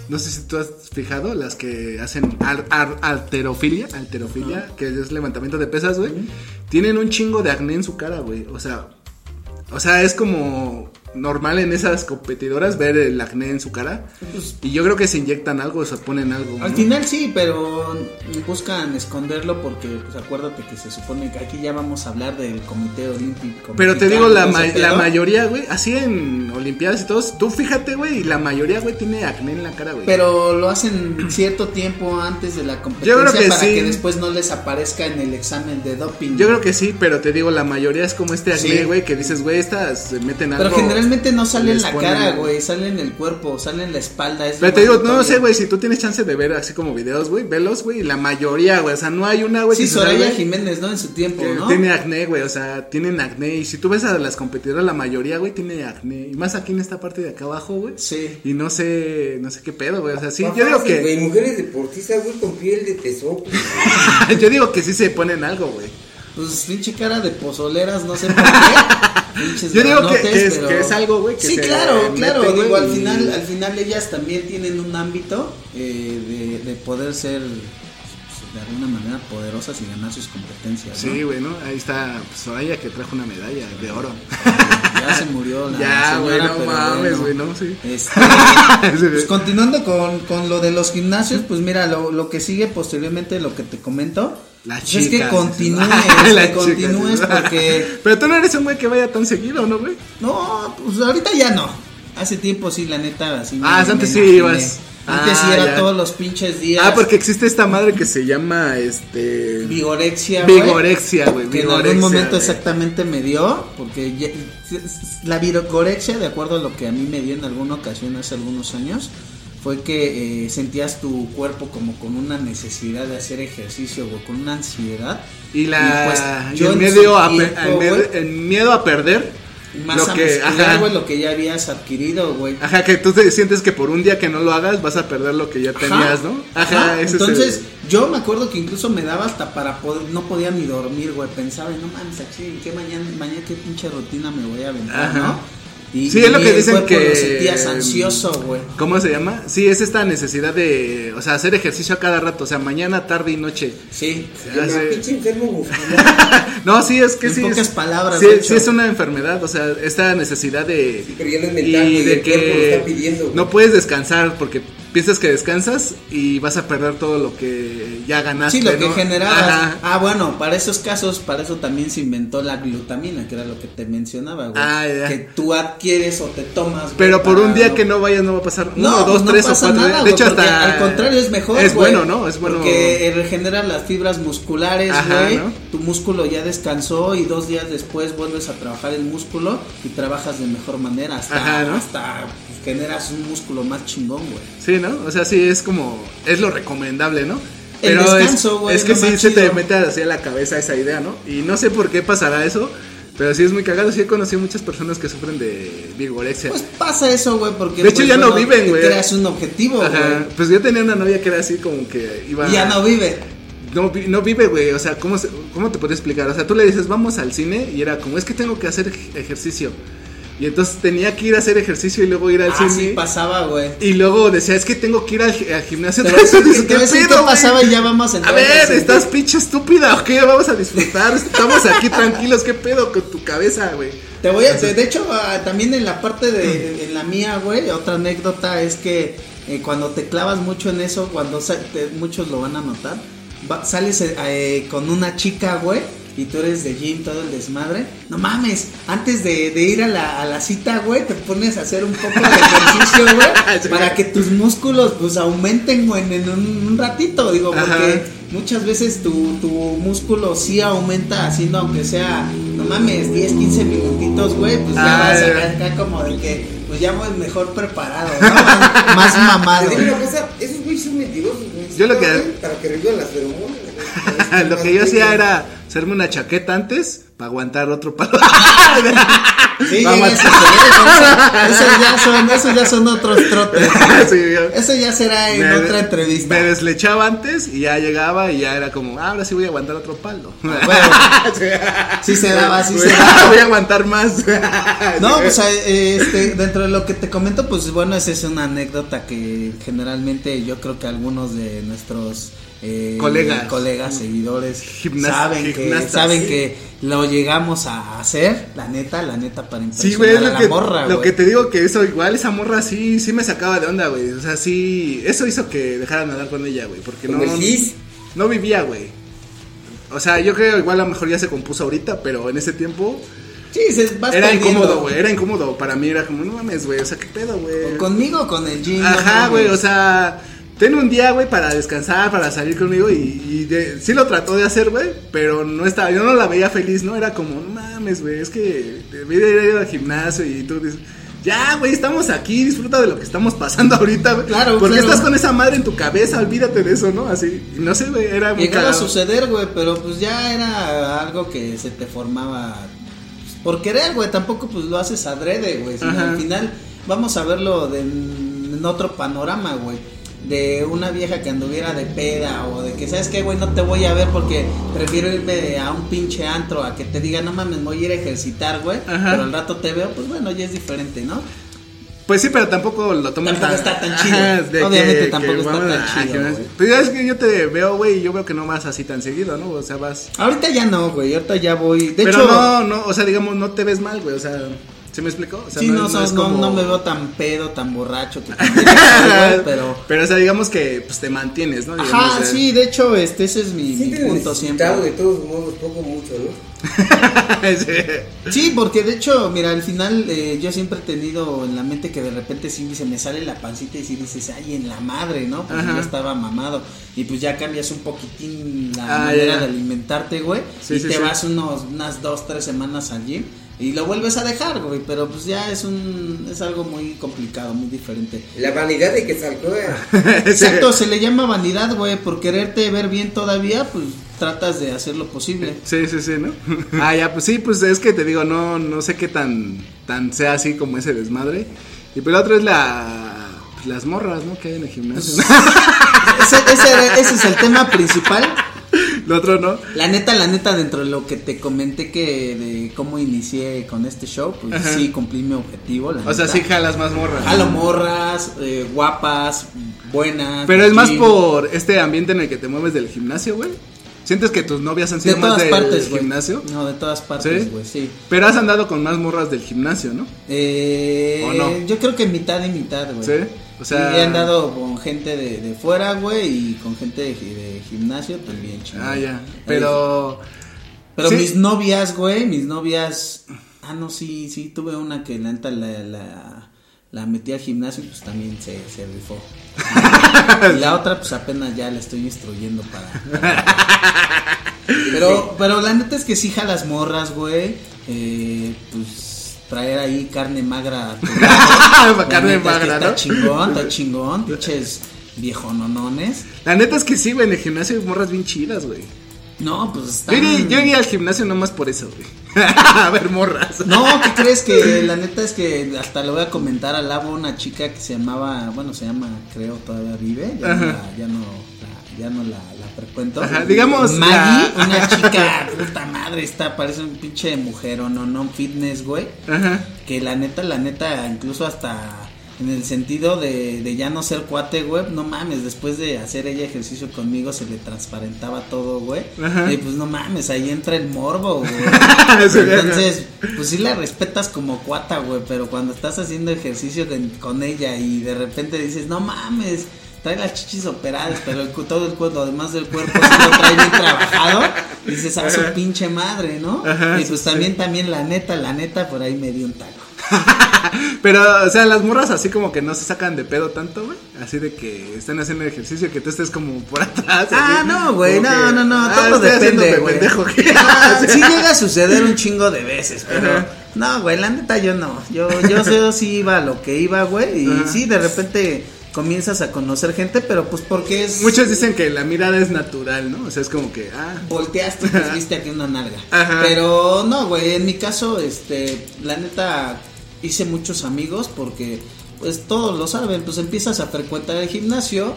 No sé si tú has fijado, las que hacen ar- ar- alterofilia, alterofilia, que es levantamiento de pesas, güey. Tienen un chingo de acné en su cara, güey. O sea, o sea, es como normal en esas competidoras ver el acné en su cara. Y yo creo que se inyectan algo se ponen algo. Al ¿no? final sí, pero buscan esconderlo porque, pues acuérdate que se supone que aquí ya vamos a hablar del Comité Olímpico. Pero te digo, la, ma- la mayoría, güey, así en Olimpiadas y todos, tú fíjate, güey, la mayoría, güey, tiene acné en la cara, güey. Pero lo hacen cierto tiempo antes de la competencia Yo creo que para sí. que después no les aparezca en el examen de doping. Yo creo que sí, pero te digo, la mayoría es como este acné, Sí. güey, que dices, güey, estas se meten algo. Pero generalmente no sale en la ponen- cara, güey, sale en el cuerpo, sale en la espalda. Es lo Pero te digo, no, sé, güey, si tú tienes chance de ver así como videos, güey, velos, güey, la mayoría, güey, o sea, no hay una, güey, Sí, Soraya Jiménez, ¿no? En su tiempo, que ¿no? Tiene acné, güey, o sea, tienen acné. Y si tú ves a las competidoras, la mayoría, güey, tiene acné. Y más aquí en esta parte de acá abajo, güey. Sí. Y no sé, no sé qué pedo, güey. O sea, sí, yo digo fácil, que. Güey, mujeres deportistas, güey, con piel de tesoro. yo digo que sí se ponen algo, güey. Pues pinche cara de pozoleras, no sé por qué. Pinches Yo digo que- que es- pero- que es algo, güey, que Sí, se claro, claro. digo, al final, al final ellas también tienen un ámbito eh, de, de poder ser pues, de alguna manera poderosas y ganar sus competencias. ¿no? Sí, güey, ¿no? Ahí está pues, Soraya que trajo una medalla de oro. Ya se murió la Ya, güey, no mames, bueno. güey, no, sí. Este, pues continuando con, con lo de los gimnasios, pues mira, lo, lo que sigue posteriormente, lo que te comento, Las Pues es que chicas. continúes, Las que continúes chicas. porque- Pero tú no eres un güey que vaya tan seguido, ¿no, güey? No, pues ahorita ya no. Hace tiempo sí, la neta, así. Ah, me antes sí ibas. Antes sí Ah, era ya. todos los pinches días. Ah, porque existe esta madre que se llama, este... Vigorexia. Vigorexia, güey. Que en algún momento exactamente me dio, porque ya- la vigorexia, de acuerdo a lo que a mí me dio en alguna ocasión hace algunos años, fue que eh, sentías tu cuerpo como con una necesidad de hacer ejercicio o con una ansiedad. Y la... Y, pues, y el miedo, a, tiempo, el miedo- güey, el miedo a perder. Masa lo que, ajá, güey, lo que ya habías adquirido, güey. ajá, que tú te sientes que por un día que no lo hagas vas a perder lo que ya tenías, ¿no? Ajá, ese es entonces el- yo me acuerdo que incluso me daba hasta para poder, no podía ni dormir, güey, pensaba, no mames, aquí, ¿qué mañana, mañana qué pinche rutina me voy a aventar, Ajá. no? Y, Sí, es lo que dicen que- lo sentías ansioso, güey. ¿Cómo se llama? Sí, es esta necesidad de, o sea, hacer ejercicio a cada rato, o sea, mañana, tarde y noche. Sí. Sé. pinche enfermo. No, sí, es que En sí. pocas es, palabras, Sí, de sí es una enfermedad, o sea, esta necesidad de... Sí, pero ya no es mental, y de lo que está pidiendo, no puedes descansar porque piensas que descansas y vas a perder todo lo que ya ganaste. Sí, lo que generabas. Ah, bueno, para esos casos, para eso también se inventó la glutamina, que era lo que te mencionaba, güey. Ah, ya. Que tú adquieres o te tomas, güey, Pero por un día que no vayas no va a pasar No, uno, dos, pues no tres o pasa cuatro. nada, de hecho, hasta al contrario es mejor. Es güey, bueno, ¿no? Es bueno. Porque eh, regenera las fibras musculares, Ajá, güey. ¿no? Tu músculo ya descansó y dos días después vuelves a trabajar el músculo y trabajas de mejor manera. Hasta, Ajá, ¿no? hasta pues, generas un músculo más chingón, güey. Sí, ¿no? O sea, sí es como es lo recomendable, ¿no? El Pero descanso, es, es que sí se te mete hacia la cabeza esa idea, ¿no? Y no sé por qué pasará eso, pero sí es muy cagado. Sí he conocido muchas personas que sufren de vigorexia. Pues pasa eso, güey, porque De hecho, pues, ya no viven, güey. creas un objetivo, güey. Pues yo tenía una novia que era así como que iba ya no vive. No, no vive, güey. O sea, ¿cómo, se- ¿cómo te puedo explicar? O sea, tú le dices, vamos al cine y era como, es que tengo que hacer ej- ejercicio. Y entonces tenía que ir a hacer ejercicio y luego ir al Ah, cine. sí pasaba, güey. y luego decía, es que tengo que ir al, al gimnasio. A decir qué pedo, pasaba y ya vamos a A ver, estás pinche estúpida, ¿o qué? Vamos a disfrutar. Estamos aquí tranquilos, ¿qué pedo con tu cabeza, güey? Te voy a, de, de hecho, ah, también en la parte de, en la mía, güey, otra anécdota es que eh, cuando te clavas mucho en eso, cuando te- muchos lo van a notar, va- sales eh, con una chica, güey, y tú eres de gym, todo el desmadre, no mames, antes de, de ir a la, a la cita, güey, te pones a hacer un poco de ejercicio, güey, Sí. para que tus músculos, pues, aumenten, güey, en un, un ratito, digo, porque Ajá. muchas veces tu, tu músculo sí aumenta haciendo aunque sea, no mames, 10, 15 minutitos, güey, pues ya Ah, vas ya. acá, acá como de que, pues ya voy mejor preparado, ¿no? Más, más mamado. Digo una cosa, esos güeyes son mentirosos, güey. Yo lo que- Güey, Para que revivan las feromonas. Lo que yo hacía era hacerme una chaqueta antes para aguantar otro palo. Sí, esos ya son, esos ya son otros trotes. Sí, Eso ya será en me- otra entrevista. Me deslechaba antes y ya llegaba y ya era como, ah, ahora sí voy a aguantar otro palo. Sí se daba, sí se daba. Voy a aguantar más. No, pues eh, este, dentro de lo que te comento, pues bueno, esa es una anécdota que generalmente yo creo que algunos de nuestros eh, Colegas. colegas, seguidores Gimnas- saben que saben que lo llegamos a hacer, la neta, la neta para Sí, impresionar güey, es a lo la que, morra, lo güey. que te digo que eso igual, esa morra sí, sí me sacaba de onda, güey. O sea, sí, eso hizo que dejara de nadar con ella, güey. Porque no, no vivía, güey. O sea, yo creo igual a lo mejor ya se compuso ahorita, pero en ese tiempo Sí, se vas era incómodo, güey. Era incómodo. Para mí era como, no mames, güey. O sea, qué pedo, güey. Conmigo o con el gym. Ajá, güey, o sea, ten un día, güey, para descansar, para salir conmigo y, y de- sí lo trató de hacer, güey, pero no estaba, yo no la veía feliz, ¿no? Era como, no mames, güey, es que debí de ir al gimnasio y tú dices, ya, güey, estamos aquí, disfruta de lo que estamos pasando ahorita, güey. Claro, Porque claro. estás con esa madre en tu cabeza, olvídate de eso, ¿no? Así, no sé, güey, era muy Llegaba a suceder, güey, pero pues ya era algo que se te formaba pues, por querer, güey. Tampoco pues lo haces adrede, güey. Al final vamos a verlo de, en otro panorama, güey. De una vieja que anduviera de peda o de que, ¿sabes qué, güey? No te voy a ver porque prefiero irme a un pinche antro a que te diga, no mames, voy a ir a ejercitar, güey. Pero al rato te veo, pues bueno, ya es diferente, ¿no? Pues sí, pero tampoco lo toman Tampoco está tan chido. Obviamente tampoco está vamos tan chido, güey. Pues ya es que yo te veo, güey, y yo veo que no vas así tan seguido, ¿no? O sea, vas... Ahorita ya no, güey. Ahorita ya voy. De pero hecho, no, no, o sea, digamos, no te ves mal, güey, o sea... ¿Se me explicó? O sea, sí, no, no, es no, como- no me veo tan pedo, tan borracho, que pero... Pero, o sea, digamos que pues te mantienes, ¿no? Digamos, Ajá, o sea, sí, de hecho, este, ese es mi, mi Siempre punto siempre. de todos modos, poco mucho, ¿no? sí. Sí, porque de hecho, mira, al final eh, yo siempre he tenido en la mente que de repente sí se me sale la pancita y sí dices, ay, en la madre, ¿no? Pues Ajá. ya estaba mamado. Y pues ya cambias un poquitín la Ah, manera ya. de alimentarte, güey. Sí, y sí, te sí. vas unos, unas dos, tres semanas al gym. Y lo vuelves a dejar, güey, pero pues ya es un es algo muy complicado, muy diferente. La vanidad de que saltó. Exacto, se le llama vanidad, güey, por quererte ver bien todavía, pues tratas de hacer lo posible. Sí, sí, sí, ¿no? Ah, ya, pues sí, pues es que te digo, no, no sé qué tan, tan sea así como ese desmadre. Y pero la otra es la, pues, las morras, ¿no? Que hay en el gimnasio. Ese, ese- ese es el tema principal. Lo otro, ¿no? La neta, la neta, dentro de lo que te comenté que de cómo inicié con este show, pues Ajá. sí cumplí mi objetivo. La O sea, sí jalas más morras. Jalo morras, eh, guapas, buenas. Pero es más gym. por este ambiente en el que te mueves del gimnasio, güey. ¿Sientes que tus novias han De sido más todas del partes, gimnasio? No, de todas partes, ¿Sí? güey, sí. Pero has andado con más morras del gimnasio, ¿no? Eh, ¿O no? Yo creo que mitad y mitad, güey. ¿Sí? O sea- Y he andado con gente de, de fuera, güey, y con gente de, gi- de gimnasio también, chingón. Ah, ya. Pero... Pero Sí. mis novias, güey, mis novias. Ah, no, sí, sí, tuve una que la neta la, la, la metí al gimnasio y pues también se, se rifó. y la otra, pues apenas ya la estoy instruyendo para. Pero, pero la neta es que sí jalas morras, güey. Eh, pues traer ahí carne magra. Carne magra, Está ¿no? chingón, está chingón. Pinches viejononones. La neta es que sí, güey, en el gimnasio hay morras bien chidas, güey. No, pues Yo están. iría, yo iría al gimnasio nomás por eso, güey. a ver morras. No, ¿qué crees que la neta es que hasta le voy a comentar al Labo una chica que se llamaba, bueno, se llama, creo, todavía vive, ya no, la, ya no, la- ya no la, la frecuento. Ajá, digamos, Maggie, la- una chica, puta madre, está, parece un pinche mujer o no, no, fitness, güey, Ajá. que la neta, la neta, incluso hasta en el sentido de, de ya no ser cuate, güey, no mames, después de hacer ella ejercicio conmigo se le transparentaba todo, güey, y pues no mames, ahí entra el morbo, güey. Entonces, pues sí la respetas como cuata, güey, pero cuando estás haciendo ejercicio de- con ella y de repente dices, no mames, trae las chichis operadas, pero el, todo el cuerpo, además del cuerpo, sí lo trae bien trabajado, dices, a su pinche madre, ¿no? Ajá, y sí, pues también, también la neta, la neta, por ahí me dio un taco. Pero, o sea, las morras así como que no se sacan de pedo tanto, güey. Así de que están haendo ejercicio y que tú estés como por atrás. Ah, así, no, güey, no, que, no, no, ah, todo depende, güey. pendejo. Ah, sí llega a suceder un chingo de veces, pero Ajá. no, güey, la neta yo no. Yo yo sé sí iba a lo que iba, güey, y Ajá. sí de repente comienzas a conocer gente, pero pues porque es Muchos dicen que la mirada es natural, ¿no? O sea, es como que, ah, volteaste y pues viste aquí una nalga. Ajá. Pero no, güey, en mi caso este la neta hice muchos amigos porque pues todos lo saben, pues empiezas a frecuentar el gimnasio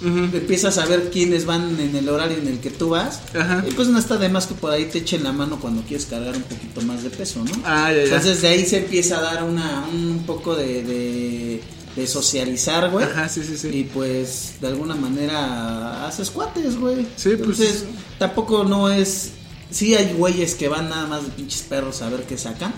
ujú. empiezas a ver quiénes van en el horario en el que tú vas. Ajá. Y pues no está de más que por ahí te echen la mano cuando quieres cargar un poquito más de peso, ¿no? Ah, ya, ya. Entonces de ahí se empieza a dar una, un poco de, de, de socializar, güey. Ajá, sí, sí, sí. Y pues de alguna manera haces cuates, güey. Sí, pues. Entonces tampoco no es... Sí hay güeyes que van nada más de pinches perros a ver qué sacan.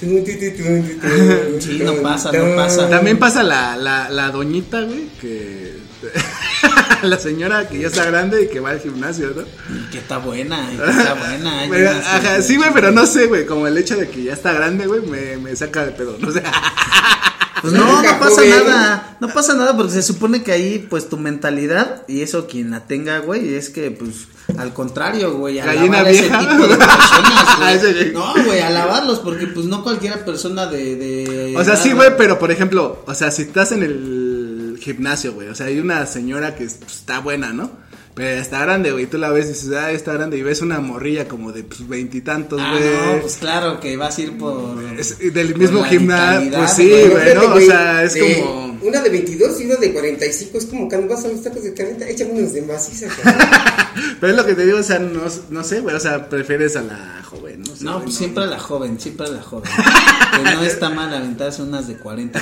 Sí, no pasa, no pasa. También pasa la, la, la doñita, güey, que... la señora que ya está grande y que va al gimnasio, ¿no? Y que está buena, y que está buena. Pero, ajá, sí, güey, pero no sé, güey, como el hecho de que ya está grande, güey, me, me saca de pedo, no sé. Pues no, no pasa nada, no pasa nada porque se supone que ahí pues tu mentalidad y eso quien la tenga, güey, es que pues al contrario, güey, alabar a ese tipo de personas, güey. No, güey, alabarlos porque pues no cualquiera persona de... de O sea, sí, güey, pero por ejemplo, o sea, si estás en el gimnasio, güey, o sea, hay una señora que pues, está buena, ¿no? Pero está grande, güey, tú la ves y dices, ah, está grande, y ves una morrilla como de pues veintitantos, Ah, güey. no, pues claro que vas a ir por... Es del mismo gimnasio, pues sí, güey. ¿no? O sea, es de- como... Una de 22 y una de 45 es como cuando vas a los tacos de carnita, échame unos de maciza. Pero es lo que te digo, o sea, no, no sé, güey, o sea, prefieres a la joven, ¿no? No, pues siempre a la joven, siempre a la joven. que no está mal aventarse unas de 40.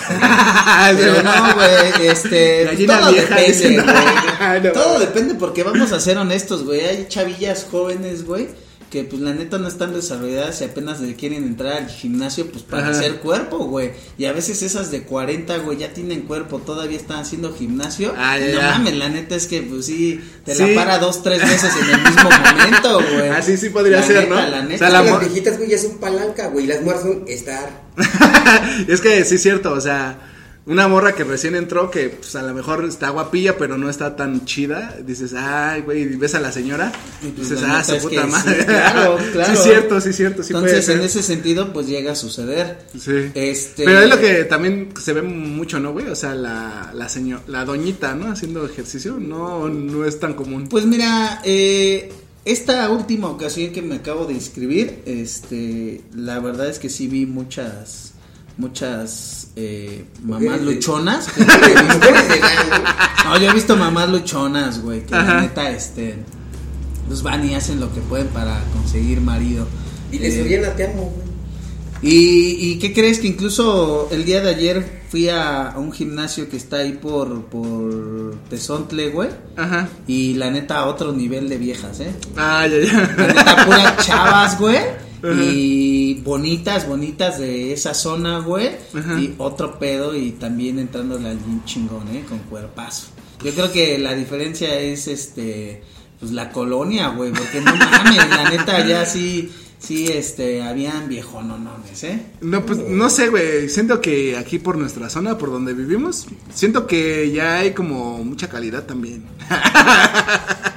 Pero no, güey, este. Gallina todo vieja, depende, güey. No. Todo depende porque vamos a ser honestos, güey. Hay chavillas jóvenes, güey, que pues la neta no están desarrolladas y apenas le quieren entrar al gimnasio pues para Ajá. hacer cuerpo, güey. Y a veces esas de 40, güey, ya tienen cuerpo, todavía están haciendo gimnasio. Ah, ya, no ya. mames, la neta es que pues sí, te Sí. la para dos, tres veces en el mismo momento, güey. Así sí podría La ser, neta, ¿no? La O neta. sea, la las viejitas, güey, ya son palanca, güey. y Las mujeres son estar. es que sí es cierto, o sea, una morra que recién entró, que pues a lo mejor está guapilla, pero no está tan chida, dices, ay, güey, ves a la señora, Y pues, dices, ah, su puta madre. sí, claro, claro. Sí cierto, sí es cierto, sí puede Entonces, ser. en ese sentido, pues llega a suceder. Sí. Este- Pero es lo que también se ve mucho, ¿no, güey? O sea, la, la señor, la doñita, ¿no? Haciendo ejercicio, no, no es tan común. Pues mira, eh, esta última ocasión que me acabo de inscribir, este, la verdad es que sí vi muchas, muchas eh, mamás luchonas. Edad, no, yo he visto mamás luchonas, güey, que Ajá. la neta, este, pues van y hacen lo que pueden para conseguir marido. Y les Eh, Oriana, te amo, güey. y, y qué crees que incluso el día de ayer fui a, a un gimnasio que está ahí por, por Tezontle, güey. Ajá. Y la neta, otro nivel de viejas, ¿eh? Ah, ya, ya. La neta, puras chavas, güey. Y bonitas, bonitas de esa zona, güey. Ajá. Y otro pedo y también entrándole al gym chingón, ¿eh? Con cuerpazo. Yo creo que la diferencia es, este, pues la colonia, güey. Porque no mames, la neta, ya sí, sí, este, habían viejononones, ¿eh? No, pues no sé, güey. Siento que aquí por nuestra zona, por donde vivimos, siento que ya hay como mucha calidad también.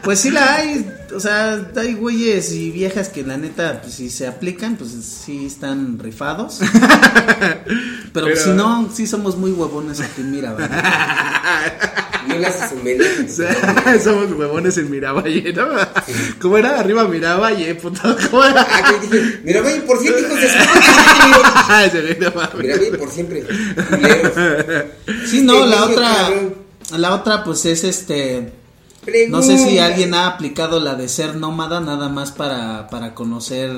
Pues sí la hay, o sea, hay güeyes y viejas que la neta, pues si se aplican, pues sí están rifados. Pero, pues, Pero- si no, sí somos muy huevones aquí, mira, ¿verdad? No le haces un medio. O sea, Somos huevones en Miravalle, ¿no? ¿Cómo era? Arriba Miravalle, puto. ¿Cómo era? Ah, que dije, mira, güey, por siempre, hijos de su puta madre. Ese güey, no mames. Mira, güey, por siempre. Sí, no, la otra, la otra pues es este, no sé si alguien ha aplicado la de ser nómada nada más para, para conocer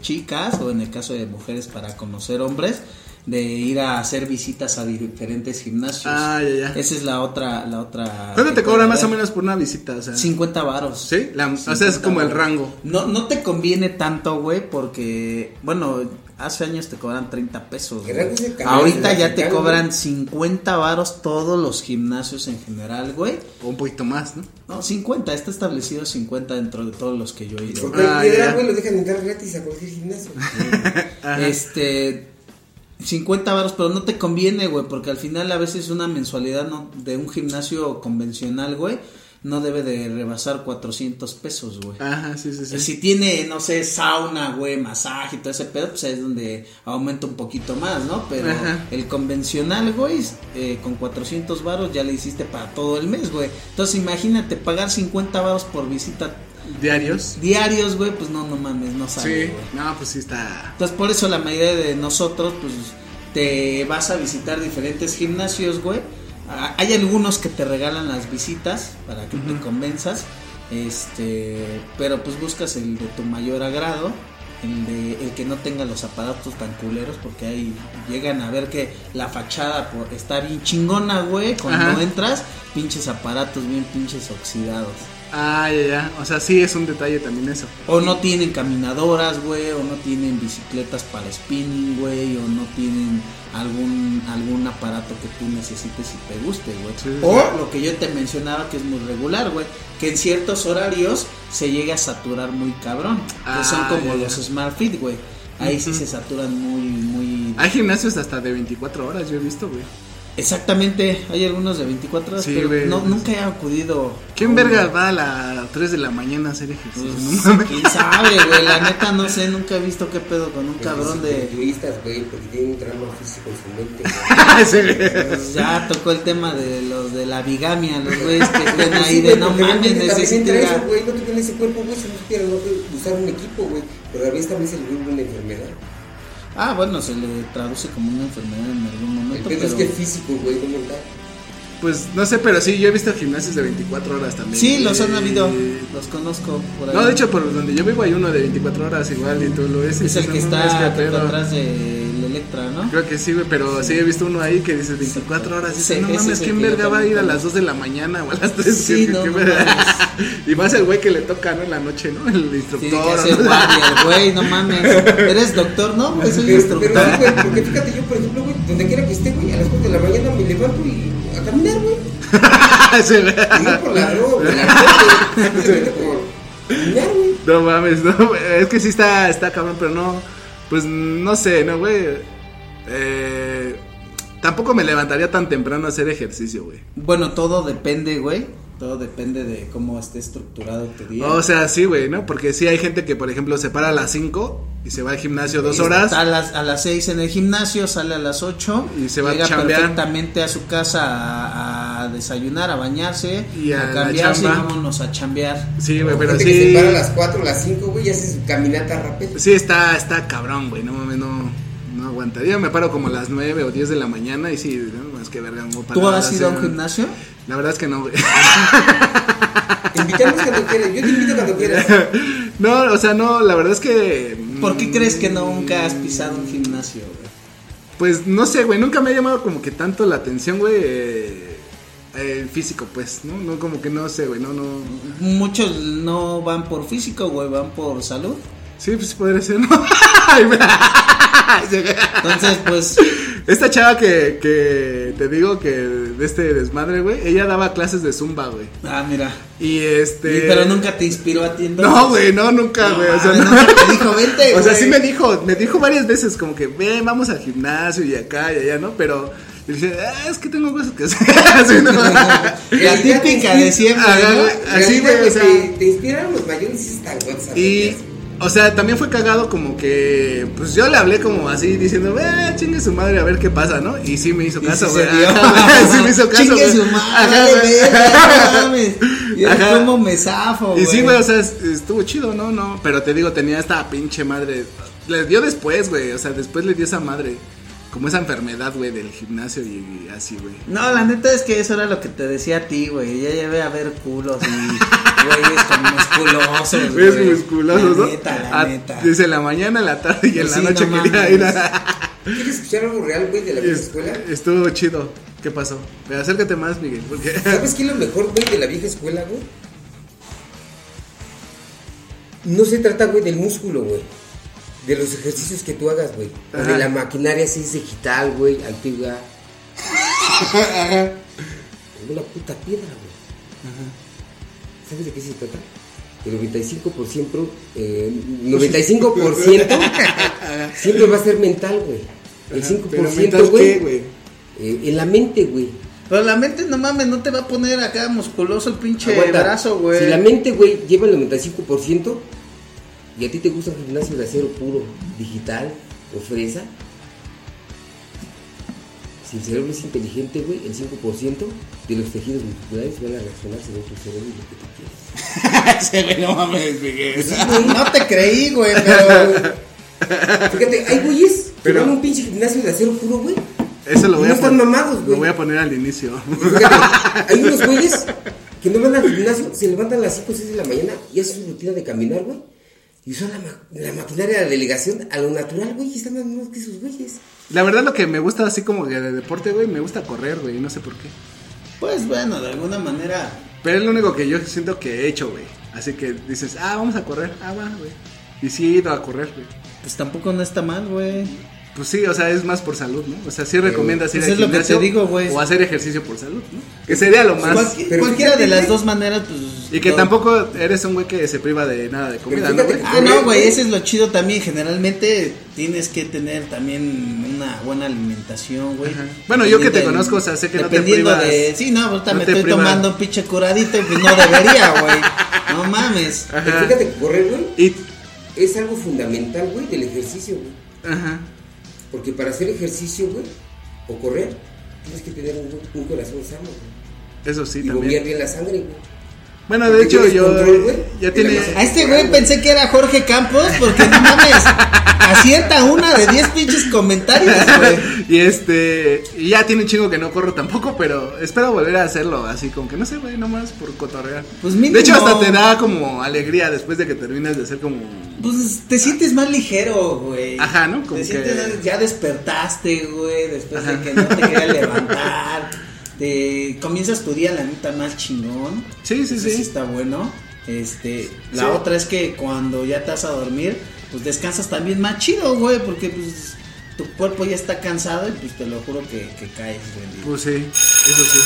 chicas o en el caso de mujeres para conocer hombres, de ir a hacer visitas a diferentes gimnasios. Ah, ya, ya. Esa es la otra, la otra. ¿Cuánto te cobran más o menos por una visita? O sea, 50 varos. ¿Sí? La- o sea, es 50 como el rango. No, no te conviene tanto, güey, porque, bueno, hace años te cobran 30 pesos. ¿Qué güey. Ahorita ya te cobran güey? 50 varos todos los gimnasios en general, güey. O un poquito más, ¿no? No, 50, está establecido 50 dentro de todos los que yo he ido. Porque Ah, ya. güey, lo dejan entrar gratis a cualquier gimnasio. Este 50 varos, pero no te conviene, güey, porque al final a veces una mensualidad no, de un gimnasio convencional, güey, no debe de rebasar 400 pesos, güey. Ajá, sí, sí, sí. Si tiene, no sé, sauna, güey, masaje y todo ese pedo, pues es donde aumenta un poquito más, ¿no? Pero Ajá. el convencional, güey, eh, con 400 varos ya le hiciste para todo el mes, güey. Entonces imagínate pagar 50 varos por visita Diarios. diarios, güey, pues no, no mames, no sale, Sí. No, pues sí está. Entonces por eso la mayoría de nosotros, pues, te vas a visitar diferentes gimnasios, güey. Hay algunos que te regalan las visitas para que te convenzas, este, pero pues buscas el de tu mayor agrado, el de el que no tenga los aparatos tan culeros, porque ahí llegan a ver que la fachada por- está bien chingona, güey. Cuando Ajá. entras, pinches aparatos bien pinches oxidados. Ah, ya, ya. O sea, sí es un detalle también eso. O no tienen caminadoras, güey, o no tienen bicicletas para spinning, güey, o no tienen algún algún aparato que tú necesites y te guste, güey. Sí, o sí. lo que yo te mencionaba que es muy regular, güey, que en ciertos horarios se llega a saturar muy cabrón, Ah, que son como ya, ya. los Smart Fit, güey. Ahí sí se saturan muy muy Hay gimnasios hasta de 24 horas, yo he visto, güey. Exactamente, hay algunos de 24 horas, Sí, pero no, nunca he acudido. ¿Quién verga va a las 3 de la mañana a hacer ejercicio? Pues, no mames. quién sabe, güey, la neta no sé, nunca he visto qué pedo con un cabrón de... Turistas, güey, porque tienen un trauma físico en su mente. Pues ya tocó el tema de los de la bigamia, los güeyes que estén ahí Sí, de no mames, necesito güey, no tuvieran ese cuerpo, güey, si no supieran no usar un equipo, güey. Pero a veces también se le vuelve una enfermedad. Ah, bueno, se le traduce como una enfermedad en algún momento, pero... es que físico, güey, no mental. Pues no sé, pero sí, yo he visto gimnasios de 24 horas también. Sí, los han habido, los conozco por ahí. No, de hecho, por donde yo vivo hay uno de 24 horas igual y tú lo ves. y es el que "No mames, está qué pedo". atrás del Electra, ¿no? Creo que sí, güey, pero sí. he visto uno ahí que dice 24 horas. Y dice, Sí, no mames, ¿quién que verga va a ir a las 2 de la mañana o a las 3? Sí, no, y más el güey que le toca, ¿no? En la noche, ¿no? El instructor. que ¿no? guardia, el güey, no mames. ¿Eres doctor? No, soy instructor. pero sí, güey, porque fíjate, yo, por ejemplo, güey, donde quiera que esté, güey, a las 4 de la mañana me levanto y a caminar, güey. Sí, no por la droga, güey, la droga, güey, simplemente por caminar, güey. No mames, no, güey, es que sí está, está cabrón, pero no, pues no sé, no, güey. Eh, tampoco me levantaría tan temprano a hacer ejercicio, güey. Bueno, todo depende, güey. Todo depende de cómo esté estructurado tu día. O sea, sí, güey, ¿no? Porque sí hay gente que, por ejemplo, se para a las 5 y se va al gimnasio dos horas. Está a las, a las 6 en el gimnasio, sale a las 8 Y se va a llega chambear. perfectamente a su casa a, a desayunar, a bañarse, Y a a, cambiarse y vámonos a chambear. Sí, güey, pero Gente que se sí. para a las 4, a las 5, güey, y hace su caminata rápida. Sí, está, está cabrón, güey. No mames, no, no aguantaría. Me paro como a las 9 o 10 de la mañana y sí, no más que verga. a ¿Tú has a ido a un gimnasio? La verdad es que no, güey. Te invitamos cuando quieras, yo te invito cuando quieras. no, o sea, no, la verdad es que. ¿Por qué mm, crees que nunca has pisado un gimnasio, güey? Pues no sé, güey, nunca me ha llamado como que tanto la atención, güey. eh, el físico, pues, ¿no? No, como que no sé, güey, no, no. Muchos no van por físico, güey, van por salud. Sí, pues podría ser, ¿no? Entonces, pues, Esta chava que, que te digo que de este desmadre, güey, ella daba clases de zumba, güey. ah, mira. Y este. Y- pero nunca te inspiró a ti entonces. No, güey, no, nunca, No, güey. o sea, no. te dijo, "Vente, O sea, güey". sí me dijo, me dijo varias veces, como que, ven, vamos al gimnasio y acá y allá, ¿no? Pero le dije, ah, es que tengo cosas que hacer. Así, ¿no? La típica de siempre, Ajá, ¿no? Así, güey, o sea. Te, te inspiraron los mayores y están. Y, o sea, también fue cagado como que, pues yo le hablé como así diciendo, eh, chingue su madre a ver qué pasa, ¿no? Y sí me hizo Y caso, güey. sí me hizo caso, Chingue güey. su Ajá, madre, güey. mames. Y Ajá. como me zafo, Y sí, güey, o sea, es- estuvo chido, ¿no? No, pero te digo, tenía esta pinche madre. Le dio después, güey, o sea, después le dio esa madre. Como esa enfermedad, güey, del gimnasio y, así, güey. No, la neta es que eso era lo que te decía a ti, güey. Ya llevé a ver culos y güeyes con musculosos, Ves güey. musculosos, la ¿no? Neta, la A- neta. Dice en la mañana, la tarde y en Pues la sí, noche no quería mames. ir a. ¿Quieres escuchar algo real, güey, de la vieja escuela? Estuvo chido. ¿Qué pasó? Pero acércate más, Miguel, porque. ¿Sabes qué es lo mejor, güey, de la vieja escuela, güey? No se trata, güey, del músculo, güey. De los ejercicios que tú hagas, güey. O Ajá. de la maquinaria si es digital, güey, antigua. Una puta piedra, güey. ¿Sabes de qué se trata? El 95%, eh, 95% siempre va a ser mental, güey. El Pero 5%, mental, ¿qué, güey, eh, en la mente, güey. Pero la mente, no mames, no te va a poner acá musculoso el pinche Aguanta. brazo, güey. Si la mente, güey, lleva el 95% y a ti te gusta un gimnasio de acero puro, digital o fresa, si el cerebro es inteligente, güey, el 5% de los tejidos musculares van a reaccionar según tu cerebro y lo que tú quieres. Sí, güey, no mames, Miguel. No te creí, güey, pero. Fíjate, hay güeyes que Pero- van a un pinche gimnasio de acero puro, güey. Eso lo voy no a están pon- mamados, güey. Lo voy a poner al inicio. Fíjate, hay unos güeyes que no van al gimnasio, se levantan a las 5 o 6 de la mañana y hacen su rutina de caminar, güey. Y usan la, ma- la maquinaria de la delegación a lo natural, güey, y están más nuevos que esos güeyes. La verdad, lo que me gusta así como que de deporte, güey, me gusta correr, güey, no sé por qué. Pues bueno, de alguna manera. Pero es lo único que yo siento que he hecho, güey. Así que dices, ah, vamos a correr, ah, va, güey. Y sí he ido a correr, güey. Pues tampoco no está mal, güey. Pues sí, o sea, es más por salud, ¿no? O sea, sí recomiendas ir pues al es lo que gimnasio te digo, güey. o hacer ejercicio por salud, ¿no? Que sería lo más... Cualquier- pero cualquiera de las dos maneras, pues. Y que todo- tampoco eres un güey que se priva de nada de comida, ¿no, güey? Ah, no, güey, ese es lo chido también. Generalmente tienes que tener también una buena alimentación, güey. Ajá. Bueno, yo que te conozco, o sea, sé que no te privas- de. Sí, no, ahorita no me estoy privas. tomando un pinche curadito y pues no debería, güey. No mames. Pero Ajá. fíjate que correr, güey, Y... es algo fundamental, güey, del ejercicio, güey. Ajá. Porque para hacer ejercicio, güey, o correr, tienes que tener un, un corazón sano, güey. Eso sí, y bombear también. bien la sangre, güey. Bueno, de hecho, yo. control. Ya tiene. A este güey pensé que era Jorge Campos, porque no mames, acierta una de 10 pinches comentarios, güey. y este. Y ya tiene un chingo que no corro tampoco, pero espero volver a hacerlo. Así como que no sé, güey, nomás por cotorrear. Pues mínimo- De hecho, hasta te da como alegría después de que terminas de hacer como. Pues te sientes más ligero, güey. Ajá, ¿no? Como te que- sientes, ya despertaste, güey, después Ajá. de que no te querías levantar. Te comienzas tu día, la neta, más chingón. Sí, sí, sí. está bueno. Este, la Sí. otra es que cuando ya te vas a dormir, pues descansas también más chido, güey, porque pues tu cuerpo ya está cansado y pues te lo juro que, que caes, güey. Pues sí, eso sí.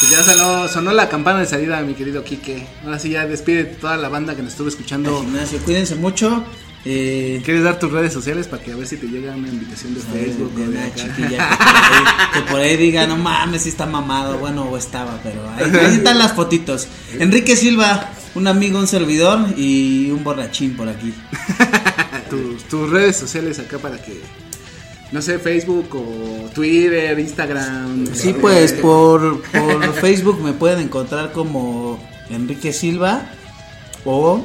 Pues ya sonó, sonó la campana de salida, mi querido Quique. Ahora sí, ya despide toda la banda que nos estuvo Al escuchando. gimnasio, cuídense mucho. Eh, ¿Quieres dar tus redes sociales para que a ver si te llega una invitación de Facebook de de que por, ahí, que por ahí diga, no mames, si está mamado, bueno, o estaba, pero ahí, ahí están las fotitos. Enrique Silva, un amigo, un servidor y un borrachín por aquí. tus, tus redes sociales acá para que, no sé, Facebook o Twitter, Instagram. Sí, pues por, por Facebook me pueden encontrar como Enrique Silva o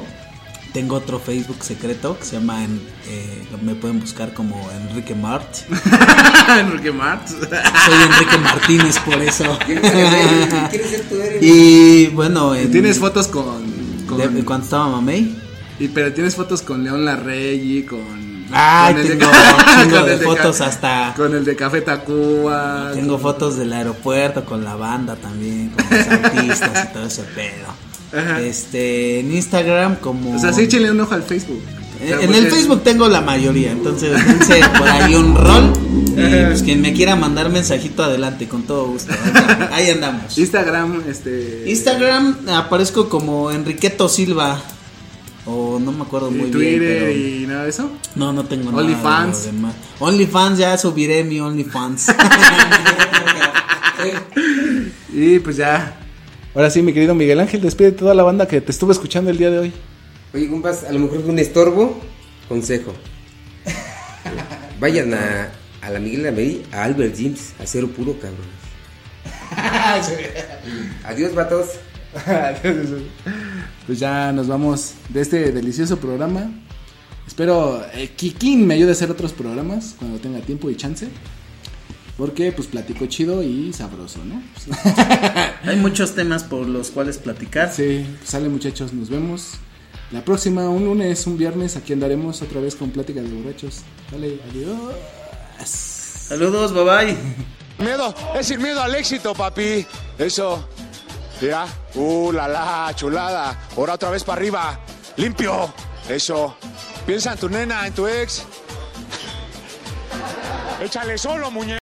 tengo otro Facebook secreto que se llama, en- eh, me pueden buscar como Enrique Mart. Enrique Martz. Soy Enrique Martínez por eso. ¿Quieres ser- ¿Quieres ser tú, eres? y bueno, en- tienes fotos con. con de- cuando estaba mamey. y, pero tienes fotos con León Larregui, con. Ay, con el de- tengo chingo con de el fotos hasta- Con el de Café Tacuba. Tengo fotos del aeropuerto con la banda también, con los artistas y todo ese pedo. Ajá. Este, en Instagram como... O sea, sí, échenle un ojo al Facebook. Eh, Pero, en pues, el es- Facebook tengo la mayoría, entonces dense por ahí un rol. Y pues quien me quiera mandar mensajito adelante, con todo gusto. Ahí andamos. Instagram, este. Instagram aparezco como Enriqueto Silva. O no me acuerdo muy Twitter bien. pero- y nada de eso. No, no tengo nada. OnlyFans. OnlyFans, ya subiré mi OnlyFans. Y pues ya. Ahora sí, mi querido Miguel Ángel, despide toda la banda que te estuvo escuchando el día de hoy. Oye, compas, a lo mejor fue un estorbo. Consejo. Vayan a, a la Miguel Amerí, a Albert James, a cero puro, cabrón. Adiós, vatos. pues ya nos vamos de este delicioso programa. Espero eh, Kikín me ayude a hacer otros programas cuando tenga tiempo y chance. Porque pues platico chido y sabroso, ¿no? Hay muchos temas por los cuales platicar. Sí, pues sale muchachos, nos vemos. La próxima, un lunes, un viernes, aquí andaremos otra vez con plática de borrachos. Dale, adiós. Saludos, bye bye. Miedo, es sin miedo al éxito, papi. Eso. Mira. Uh, la la, chulada. Ahora otra vez para arriba. Limpio. Eso. Piensa en tu nena, en tu ex. Échale solo, muñeco.